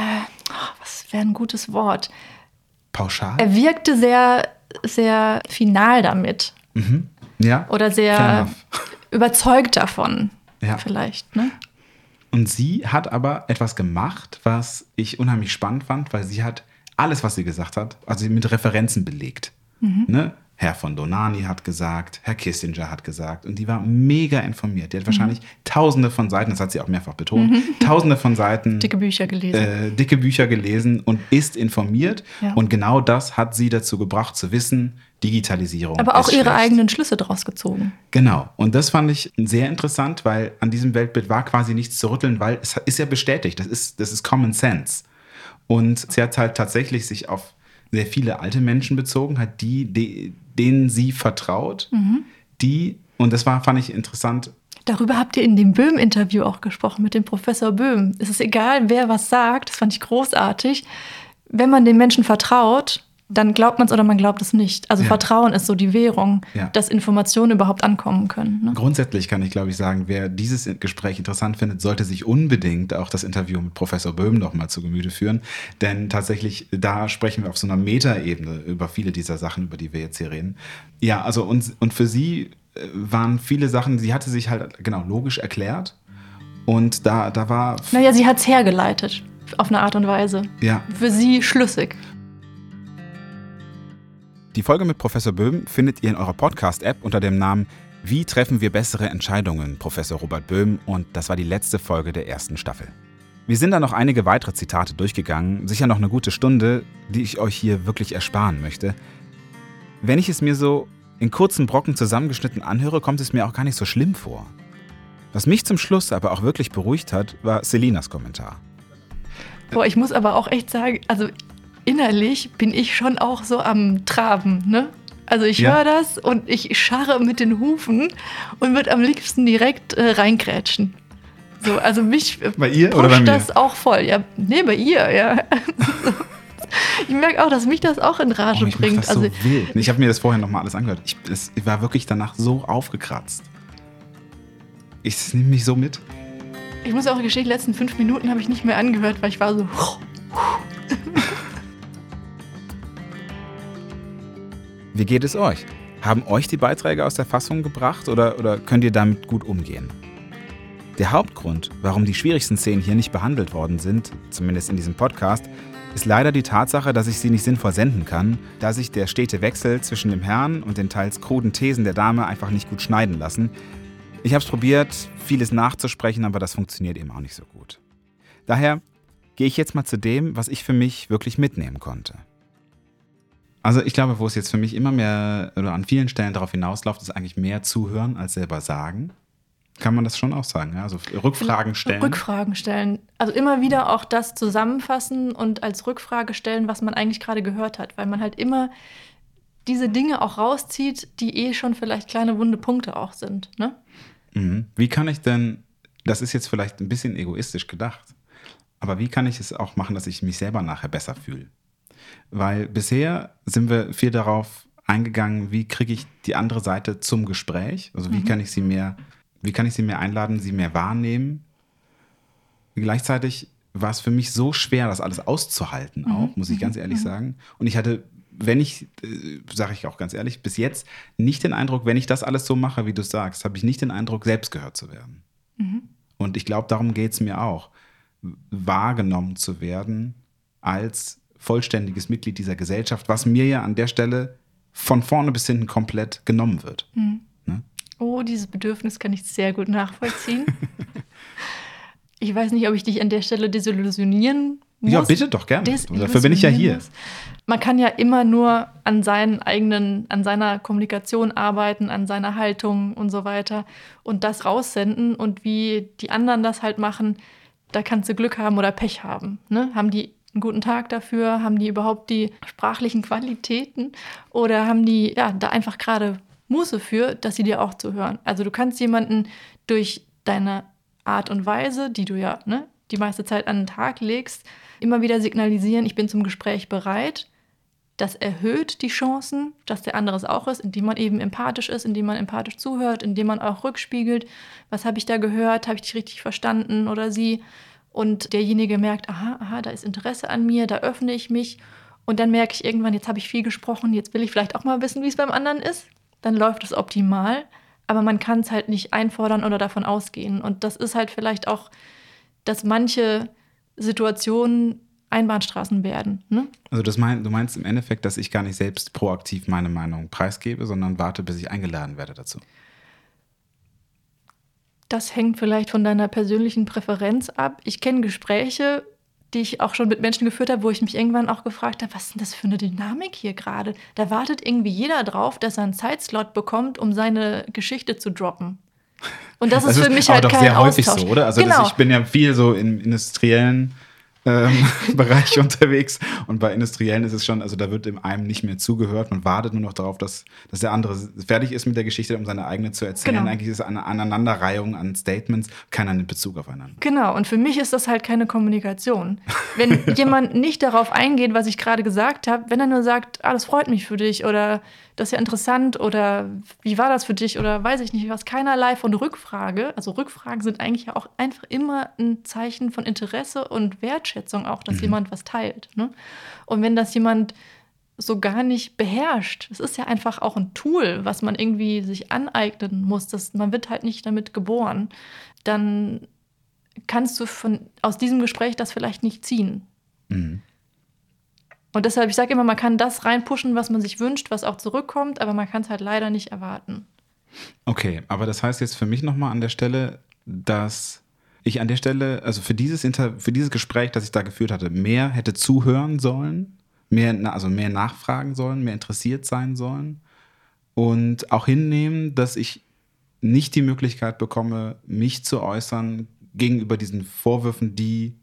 was wäre ein gutes Wort? Pauschal? Er wirkte sehr, sehr final damit. Mhm. Ja. Oder sehr überzeugt davon. Ja. Vielleicht, ne? Und sie hat aber etwas gemacht, was ich unheimlich spannend fand, weil sie hat alles, was sie gesagt hat, also mit Referenzen belegt. Mhm. Ne? Herr von Donani hat gesagt, Herr Kissinger hat gesagt und die war mega informiert. Die hat wahrscheinlich mhm. tausende von Seiten, das hat sie auch mehrfach betont, mhm. tausende von Seiten. Dicke Bücher gelesen. Äh, dicke Bücher gelesen und ist informiert. Ja. Und genau das hat sie dazu gebracht zu wissen, Digitalisierung. Aber auch ihre schlecht. eigenen Schlüsse daraus gezogen. Genau. Und das fand ich sehr interessant, weil an diesem Weltbild war quasi nichts zu rütteln, weil es ist ja bestätigt. Das ist, das ist Common Sense. Und sie hat halt tatsächlich sich auf sehr viele alte Menschen bezogen hat, die, die denen sie vertraut, mhm. die, und das war, fand ich interessant. Darüber habt ihr in dem Böhm-Interview auch gesprochen mit dem Professor Böhm. Es ist egal, wer was sagt, das fand ich großartig. Wenn man den Menschen vertraut, dann glaubt man es oder man glaubt es nicht. Also ja. Vertrauen ist so die Währung, ja. dass Informationen überhaupt ankommen können. Ne? Grundsätzlich kann ich, glaube ich, sagen, wer dieses Gespräch interessant findet, sollte sich unbedingt auch das Interview mit Professor Böhm noch mal zu Gemüte führen. Denn tatsächlich, da sprechen wir auf so einer Metaebene über viele dieser Sachen, über die wir jetzt hier reden. Ja, also und, und für sie äh, waren viele Sachen, sie hatte sich halt genau logisch erklärt. Und da, da war. Naja, sie hat es hergeleitet auf eine Art und Weise. Ja. Für sie schlüssig. Die Folge mit Professor Böhm findet ihr in eurer Podcast-App unter dem Namen Wie treffen wir bessere Entscheidungen, Professor Robert Böhm, und das war die letzte Folge der ersten Staffel. Wir sind da noch einige weitere Zitate durchgegangen, sicher noch eine gute Stunde, die ich euch hier wirklich ersparen möchte. Wenn ich es mir so in kurzen Brocken zusammengeschnitten anhöre, kommt es mir auch gar nicht so schlimm vor. Was mich zum Schluss aber auch wirklich beruhigt hat, war Selinas Kommentar. Boah, ich muss aber auch echt sagen, also innerlich bin ich schon auch so am Traben, ne? Also ich ja. höre das und ich scharre mit den Hufen und würde am liebsten direkt äh, reingrätschen. So, also mich bei ihr oder bei mir? das auch voll. Ja, nee, bei ihr, ja. ich merke auch, dass mich das auch in Rage oh, bringt. Das also, so wild. Ich habe mir das vorher noch mal alles angehört. Ich, das, ich war wirklich danach so aufgekratzt. Ich nehme mich so mit. Ich muss auch gestehen, die letzten fünf Minuten habe ich nicht mehr angehört, weil ich war so. Wie geht es euch? Haben euch die Beiträge aus der Fassung gebracht oder, oder könnt ihr damit gut umgehen? Der Hauptgrund, warum die schwierigsten Szenen hier nicht behandelt worden sind, zumindest in diesem Podcast, ist leider die Tatsache, dass ich sie nicht sinnvoll senden kann, da sich der stete Wechsel zwischen dem Herrn und den teils kruden Thesen der Dame einfach nicht gut schneiden lassen. Ich habe es probiert, vieles nachzusprechen, aber das funktioniert eben auch nicht so gut. Daher gehe ich jetzt mal zu dem, was ich für mich wirklich mitnehmen konnte. Also ich glaube, wo es jetzt für mich immer mehr oder an vielen Stellen darauf hinausläuft, ist eigentlich mehr zuhören als selber sagen. Kann man das schon auch sagen? Ja? Also Rückfragen stellen. Rückfragen stellen. Also immer wieder auch das zusammenfassen und als Rückfrage stellen, was man eigentlich gerade gehört hat, weil man halt immer diese Dinge auch rauszieht, die eh schon vielleicht kleine wunde Punkte auch sind. Ne? Mhm. Wie kann ich denn, das ist jetzt vielleicht ein bisschen egoistisch gedacht, aber wie kann ich es auch machen, dass ich mich selber nachher besser fühle? Weil bisher sind wir viel darauf eingegangen, wie kriege ich die andere Seite zum Gespräch? Also wie mhm. kann ich sie mehr, wie kann ich sie mehr einladen, sie mehr wahrnehmen? Gleichzeitig war es für mich so schwer, das alles auszuhalten, mhm. auch, muss ich ganz ehrlich mhm. sagen. Und ich hatte, wenn ich, äh, sage ich auch ganz ehrlich, bis jetzt nicht den Eindruck, wenn ich das alles so mache, wie du sagst, habe ich nicht den Eindruck, selbst gehört zu werden. Mhm. Und ich glaube, darum geht es mir auch, wahrgenommen zu werden als vollständiges Mitglied dieser Gesellschaft, was mir ja an der Stelle von vorne bis hinten komplett genommen wird. Mhm. Ne? Oh, dieses Bedürfnis kann ich sehr gut nachvollziehen. ich weiß nicht, ob ich dich an der Stelle desillusionieren muss. Ja, bitte doch gerne. Dafür bin ich ja hier. Muss. Man kann ja immer nur an seinen eigenen, an seiner Kommunikation arbeiten, an seiner Haltung und so weiter und das raussenden und wie die anderen das halt machen, da kannst du Glück haben oder Pech haben. Ne? Haben die einen guten Tag dafür? Haben die überhaupt die sprachlichen Qualitäten? Oder haben die ja da einfach gerade Muße für, dass sie dir auch zuhören. Also du kannst jemanden durch deine Art und Weise, die du ja ne, die meiste Zeit an den Tag legst, immer wieder signalisieren, ich bin zum Gespräch bereit. Das erhöht die Chancen, dass der andere es auch ist, indem man eben empathisch ist, indem man empathisch zuhört, indem man auch rückspiegelt, was habe ich da gehört, habe ich dich richtig verstanden oder sie. Und derjenige merkt, aha, aha, da ist Interesse an mir, da öffne ich mich. Und dann merke ich irgendwann, jetzt habe ich viel gesprochen, jetzt will ich vielleicht auch mal wissen, wie es beim anderen ist. Dann läuft es optimal, aber man kann es halt nicht einfordern oder davon ausgehen. Und das ist halt vielleicht auch, dass manche Situationen Einbahnstraßen werden. Ne? Also das mein, du meinst im Endeffekt, dass ich gar nicht selbst proaktiv meine Meinung preisgebe, sondern warte, bis ich eingeladen werde dazu. Das hängt vielleicht von deiner persönlichen Präferenz ab. Ich kenne Gespräche, die ich auch schon mit Menschen geführt habe, wo ich mich irgendwann auch gefragt habe, was ist denn das für eine Dynamik hier gerade? Da wartet irgendwie jeder drauf, dass er einen Zeitslot bekommt, um seine Geschichte zu droppen. Und das, das ist für mich halt kein sehr häufig so, oder? Also genau. das, ich bin ja viel so im industriellen ähm, Bereich unterwegs. Und bei Industriellen ist es schon, also da wird dem einem nicht mehr zugehört. Man wartet nur noch darauf, dass, dass der andere fertig ist mit der Geschichte, um seine eigene zu erzählen. Genau. Eigentlich ist es eine Aneinanderreihung an Statements, keiner nimmt Bezug aufeinander. Genau, und für mich ist das halt keine Kommunikation. Wenn jemand nicht darauf eingeht, was ich gerade gesagt habe, wenn er nur sagt, ah, das freut mich für dich oder das ist ja interessant oder wie war das für dich oder weiß ich nicht was, keinerlei von Rückfrage. Also Rückfragen sind eigentlich ja auch einfach immer ein Zeichen von Interesse und Wertschätzung auch, dass mhm. jemand was teilt. Ne? Und wenn das jemand so gar nicht beherrscht, es ist ja einfach auch ein Tool, was man irgendwie sich aneignen muss, das, man wird halt nicht damit geboren, dann kannst du von, aus diesem Gespräch das vielleicht nicht ziehen. Mhm. Und deshalb, ich sage immer, man kann das reinpushen, was man sich wünscht, was auch zurückkommt, aber man kann es halt leider nicht erwarten. Okay, aber das heißt jetzt für mich nochmal an der Stelle, dass ich an der Stelle, also für dieses, Inter für dieses Gespräch, das ich da geführt hatte, mehr hätte zuhören sollen, mehr, also mehr nachfragen sollen, mehr interessiert sein sollen und auch hinnehmen, dass ich nicht die Möglichkeit bekomme, mich zu äußern gegenüber diesen Vorwürfen, die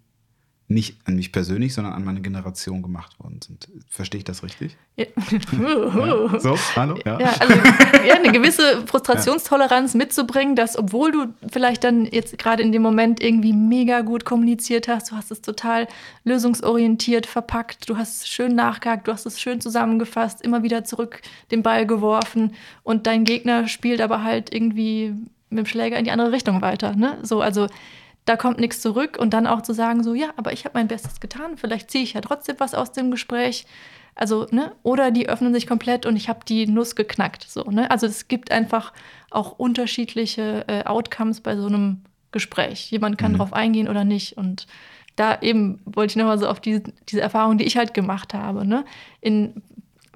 nicht an mich persönlich, sondern an meine Generation gemacht worden sind. Verstehe ich das richtig? Ja. ja. So, hallo? Ja, ja also eine gewisse Frustrationstoleranz mitzubringen, dass obwohl du vielleicht dann jetzt gerade in dem Moment irgendwie mega gut kommuniziert hast, du hast es total lösungsorientiert verpackt, du hast es schön nachgehakt, du hast es schön zusammengefasst, immer wieder zurück den Ball geworfen und dein Gegner spielt aber halt irgendwie mit dem Schläger in die andere Richtung weiter. Ne? So, also da kommt nichts zurück und dann auch zu sagen, so, ja, aber ich habe mein Bestes getan, vielleicht ziehe ich ja trotzdem was aus dem Gespräch. Also, ne, oder die öffnen sich komplett und ich habe die Nuss geknackt. So, ne? Also es gibt einfach auch unterschiedliche äh, Outcomes bei so einem Gespräch. Jemand kann mhm. drauf eingehen oder nicht. Und da eben wollte ich nochmal so auf diese, diese Erfahrung, die ich halt gemacht habe. Ne? In,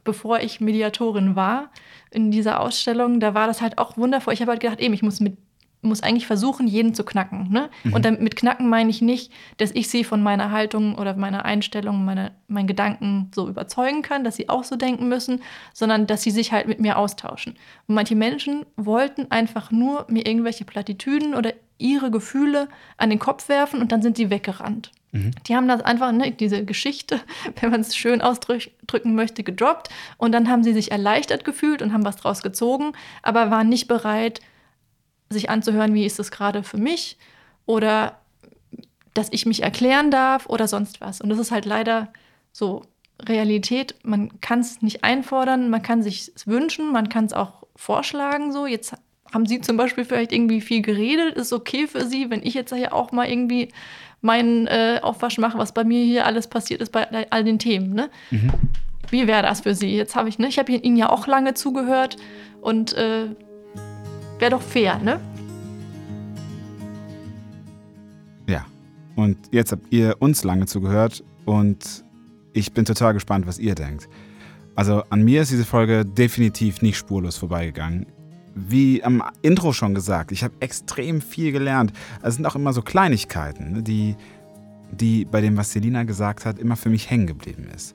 bevor ich Mediatorin war, in dieser Ausstellung, da war das halt auch wundervoll. Ich habe halt gedacht, eben, ich muss mit muss eigentlich versuchen, jeden zu knacken. Ne? Mhm. Und damit knacken meine ich nicht, dass ich sie von meiner Haltung oder meiner Einstellung, meine, meinen Gedanken so überzeugen kann, dass sie auch so denken müssen, sondern dass sie sich halt mit mir austauschen. Und manche Menschen wollten einfach nur mir irgendwelche Plattitüden oder ihre Gefühle an den Kopf werfen und dann sind sie weggerannt. Mhm. Die haben das einfach, ne, diese Geschichte, wenn man es schön ausdrücken möchte, gedroppt. Und dann haben sie sich erleichtert gefühlt und haben was draus gezogen, aber waren nicht bereit, sich anzuhören, wie ist es gerade für mich oder dass ich mich erklären darf oder sonst was. Und das ist halt leider so Realität. Man kann es nicht einfordern, man kann sich wünschen, man kann es auch vorschlagen. So, jetzt haben Sie zum Beispiel vielleicht irgendwie viel geredet, ist okay für Sie, wenn ich jetzt hier auch mal irgendwie meinen äh, Aufwasch mache, was bei mir hier alles passiert ist bei all den Themen. Ne? Mhm. Wie wäre das für Sie? Jetzt habe ich, ne, ich habe Ihnen ja auch lange zugehört und äh, Wäre doch fair, ne? Ja. Und jetzt habt ihr uns lange zugehört und ich bin total gespannt, was ihr denkt. Also an mir ist diese Folge definitiv nicht spurlos vorbeigegangen. Wie am Intro schon gesagt, ich habe extrem viel gelernt. Es sind auch immer so Kleinigkeiten, ne, die, die bei dem, was Selina gesagt hat, immer für mich hängen geblieben ist.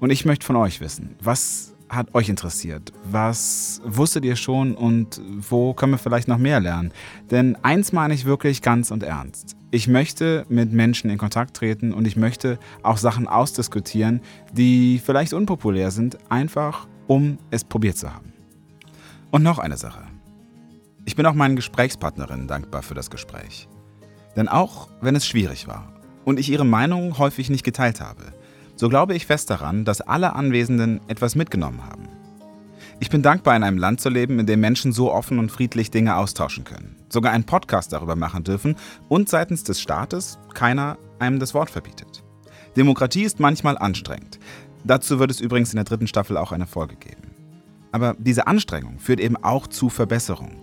Und ich möchte von euch wissen, was hat euch interessiert? Was wusstet ihr schon und wo können wir vielleicht noch mehr lernen? Denn eins meine ich wirklich ganz und ernst. Ich möchte mit Menschen in Kontakt treten und ich möchte auch Sachen ausdiskutieren, die vielleicht unpopulär sind, einfach um es probiert zu haben. Und noch eine Sache. Ich bin auch meinen Gesprächspartnerinnen dankbar für das Gespräch. Denn auch wenn es schwierig war und ich ihre Meinung häufig nicht geteilt habe, so glaube ich fest daran, dass alle Anwesenden etwas mitgenommen haben. Ich bin dankbar, in einem Land zu leben, in dem Menschen so offen und friedlich Dinge austauschen können, sogar einen Podcast darüber machen dürfen und seitens des Staates keiner einem das Wort verbietet. Demokratie ist manchmal anstrengend. Dazu wird es übrigens in der dritten Staffel auch eine Folge geben. Aber diese Anstrengung führt eben auch zu Verbesserungen.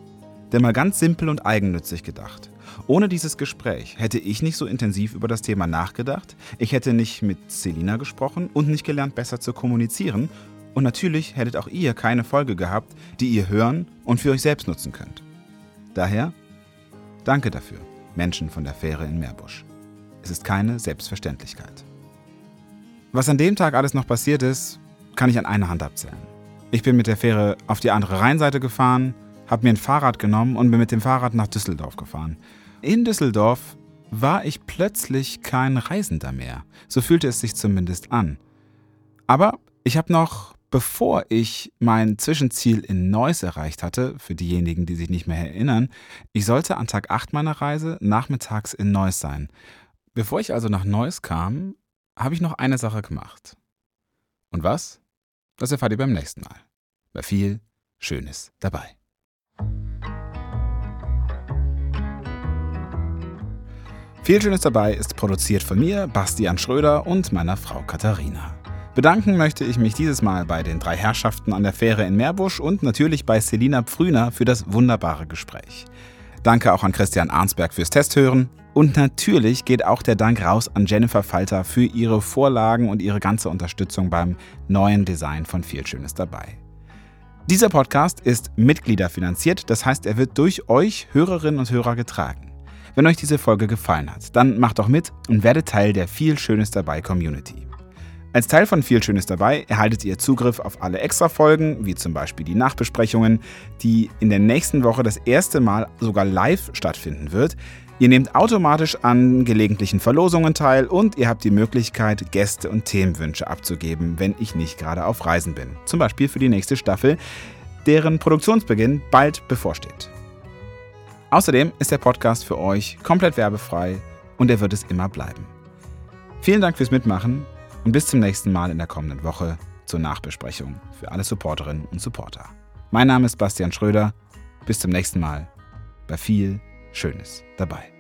Denn mal ganz simpel und eigennützig gedacht. Ohne dieses Gespräch hätte ich nicht so intensiv über das Thema nachgedacht, ich hätte nicht mit Selina gesprochen und nicht gelernt, besser zu kommunizieren. Und natürlich hättet auch ihr keine Folge gehabt, die ihr hören und für euch selbst nutzen könnt. Daher, danke dafür, Menschen von der Fähre in Meerbusch. Es ist keine Selbstverständlichkeit. Was an dem Tag alles noch passiert ist, kann ich an einer Hand abzählen. Ich bin mit der Fähre auf die andere Rheinseite gefahren, habe mir ein Fahrrad genommen und bin mit dem Fahrrad nach Düsseldorf gefahren. In Düsseldorf war ich plötzlich kein Reisender mehr. So fühlte es sich zumindest an. Aber ich habe noch, bevor ich mein Zwischenziel in Neuss erreicht hatte, für diejenigen, die sich nicht mehr erinnern, ich sollte an Tag 8 meiner Reise nachmittags in Neuss sein. Bevor ich also nach Neuss kam, habe ich noch eine Sache gemacht. Und was? Das erfahrt ihr beim nächsten Mal. War viel Schönes dabei. Viel Schönes dabei ist produziert von mir, Bastian Schröder und meiner Frau Katharina. Bedanken möchte ich mich dieses Mal bei den drei Herrschaften an der Fähre in Meerbusch und natürlich bei Selina Pfrüner für das wunderbare Gespräch. Danke auch an Christian Arnsberg fürs Testhören. Und natürlich geht auch der Dank raus an Jennifer Falter für ihre Vorlagen und ihre ganze Unterstützung beim neuen Design von Viel Schönes dabei. Dieser Podcast ist Mitgliederfinanziert, das heißt, er wird durch euch Hörerinnen und Hörer getragen. Wenn euch diese Folge gefallen hat, dann macht doch mit und werdet Teil der Viel Schönes dabei Community. Als Teil von Viel Schönes dabei erhaltet ihr Zugriff auf alle Extra-Folgen, wie zum Beispiel die Nachbesprechungen, die in der nächsten Woche das erste Mal sogar live stattfinden wird. Ihr nehmt automatisch an gelegentlichen Verlosungen teil und ihr habt die Möglichkeit, Gäste und Themenwünsche abzugeben, wenn ich nicht gerade auf Reisen bin. Zum Beispiel für die nächste Staffel, deren Produktionsbeginn bald bevorsteht. Außerdem ist der Podcast für euch komplett werbefrei und er wird es immer bleiben. Vielen Dank fürs Mitmachen und bis zum nächsten Mal in der kommenden Woche zur Nachbesprechung für alle Supporterinnen und Supporter. Mein Name ist Bastian Schröder. Bis zum nächsten Mal bei viel Schönes dabei.